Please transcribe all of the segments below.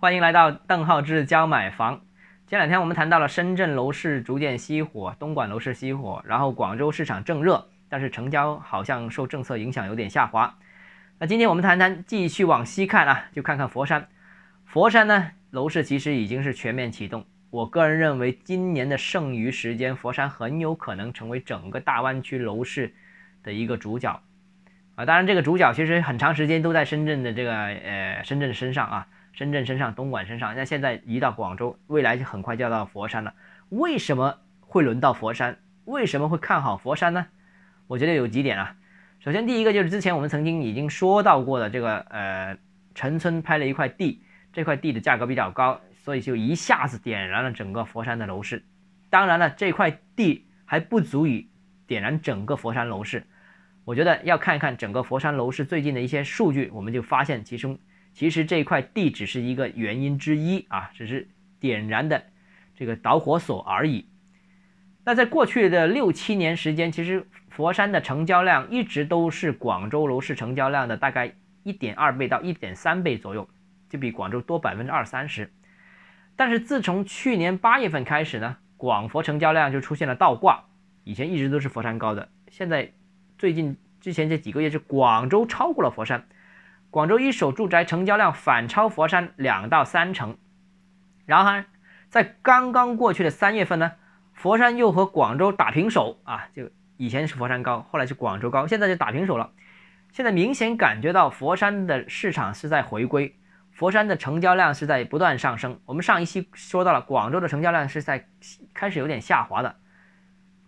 欢迎来到邓浩志教买房。前两天我们谈到了深圳楼市逐渐熄火，东莞楼市熄火，然后广州市场正热，但是成交好像受政策影响有点下滑。那今天我们谈谈，继续往西看啊，就看看佛山。佛山呢，楼市其实已经是全面启动。我个人认为，今年的剩余时间，佛山很有可能成为整个大湾区楼市的一个主角啊。当然，这个主角其实很长时间都在深圳的这个呃深圳身上啊。深圳身上，东莞身上，那现在移到广州，未来就很快就要到佛山了。为什么会轮到佛山？为什么会看好佛山呢？我觉得有几点啊。首先，第一个就是之前我们曾经已经说到过的这个，呃，陈村拍了一块地，这块地的价格比较高，所以就一下子点燃了整个佛山的楼市。当然了，这块地还不足以点燃整个佛山楼市。我觉得要看一看整个佛山楼市最近的一些数据，我们就发现其中。其实这块地只是一个原因之一啊，只是点燃的这个导火索而已。那在过去的六七年时间，其实佛山的成交量一直都是广州楼市成交量的大概一点二倍到一点三倍左右，就比广州多百分之二三十。但是自从去年八月份开始呢，广佛成交量就出现了倒挂，以前一直都是佛山高的，现在最近之前这几个月是广州超过了佛山。广州一手住宅成交量反超佛山两到三成，然而在刚刚过去的三月份呢，佛山又和广州打平手啊，就以前是佛山高，后来是广州高，现在就打平手了。现在明显感觉到佛山的市场是在回归，佛山的成交量是在不断上升。我们上一期说到了广州的成交量是在开始有点下滑的，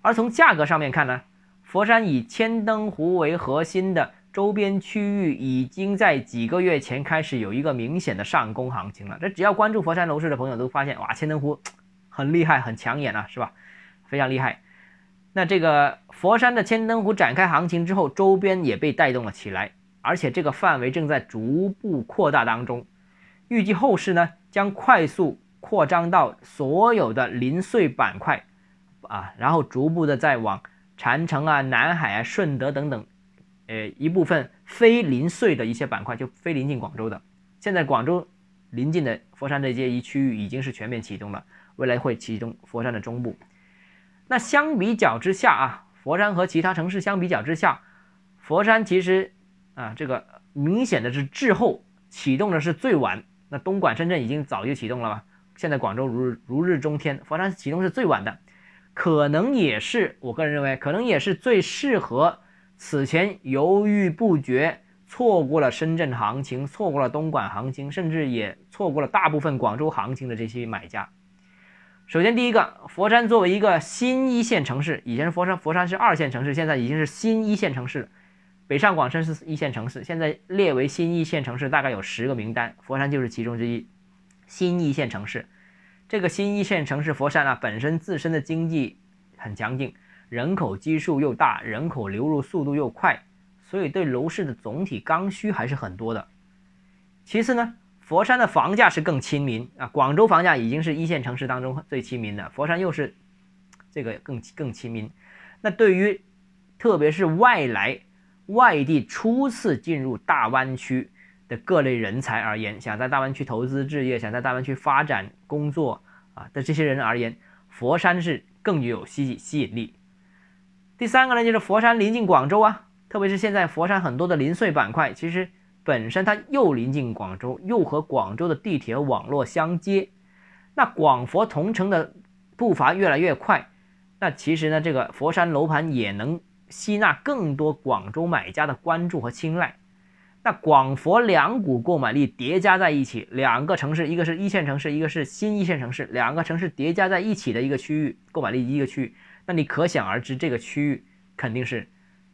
而从价格上面看呢，佛山以千灯湖为核心的。周边区域已经在几个月前开始有一个明显的上攻行情了。这只要关注佛山楼市的朋友都发现，哇，千灯湖很厉害，很抢眼啊，是吧？非常厉害。那这个佛山的千灯湖展开行情之后，周边也被带动了起来，而且这个范围正在逐步扩大当中。预计后市呢将快速扩张到所有的零碎板块啊，然后逐步的再往禅城啊、南海啊、顺德等等。呃，一部分非零碎的一些板块，就非临近广州的，现在广州临近的佛山这些一区域已经是全面启动了，未来会启动佛山的中部。那相比较之下啊，佛山和其他城市相比较之下，佛山其实啊，这个明显的是滞后，启动的是最晚。那东莞、深圳已经早就启动了吧，现在广州如如日中天，佛山启动是最晚的，可能也是我个人认为，可能也是最适合。此前犹豫不决，错过了深圳行情，错过了东莞行情，甚至也错过了大部分广州行情的这些买家。首先，第一个，佛山作为一个新一线城市，以前佛山佛山是二线城市，现在已经是新一线城市。北上广深是一线城市，现在列为新一线城市，大概有十个名单，佛山就是其中之一。新一线城市，这个新一线城市佛山啊，本身自身的经济很强劲。人口基数又大，人口流入速度又快，所以对楼市的总体刚需还是很多的。其次呢，佛山的房价是更亲民啊，广州房价已经是一线城市当中最亲民的，佛山又是这个更更亲民。那对于特别是外来外地初次进入大湾区的各类人才而言，想在大湾区投资置业，想在大湾区发展工作啊的这些人而言，佛山是更具有吸吸引力。第三个呢，就是佛山临近广州啊，特别是现在佛山很多的零碎板块，其实本身它又临近广州，又和广州的地铁网络相接，那广佛同城的步伐越来越快，那其实呢，这个佛山楼盘也能吸纳更多广州买家的关注和青睐。那广佛两股购买力叠加在一起，两个城市，一个是一线城市，一个是新一线城市，两个城市叠加在一起的一个区域，购买力一个区域。那你可想而知，这个区域肯定是，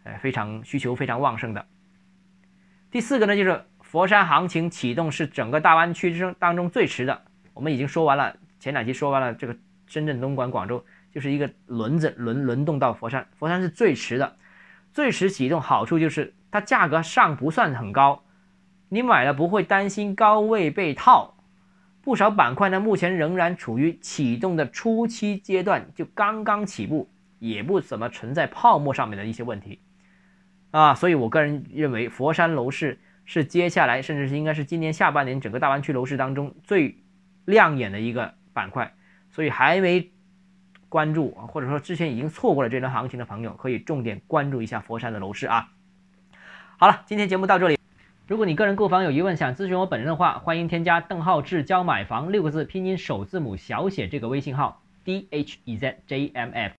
呃，非常需求非常旺盛的。第四个呢，就是佛山行情启动是整个大湾区之中当中最迟的。我们已经说完了，前两期说完了，这个深圳、东莞、广州就是一个轮子轮轮动到佛山，佛山是最迟的，最迟启动好处就是它价格上不算很高，你买了不会担心高位被套。不少板块呢，目前仍然处于启动的初期阶段，就刚刚起步，也不怎么存在泡沫上面的一些问题，啊，所以我个人认为佛山楼市是接下来甚至是应该是今年下半年整个大湾区楼市当中最亮眼的一个板块，所以还没关注或者说之前已经错过了这轮行情的朋友，可以重点关注一下佛山的楼市啊。好了，今天节目到这里。如果你个人购房有疑问，想咨询我本人的话，欢迎添加邓浩志教买房六个字拼音首字母小写这个微信号 d h e z j m f。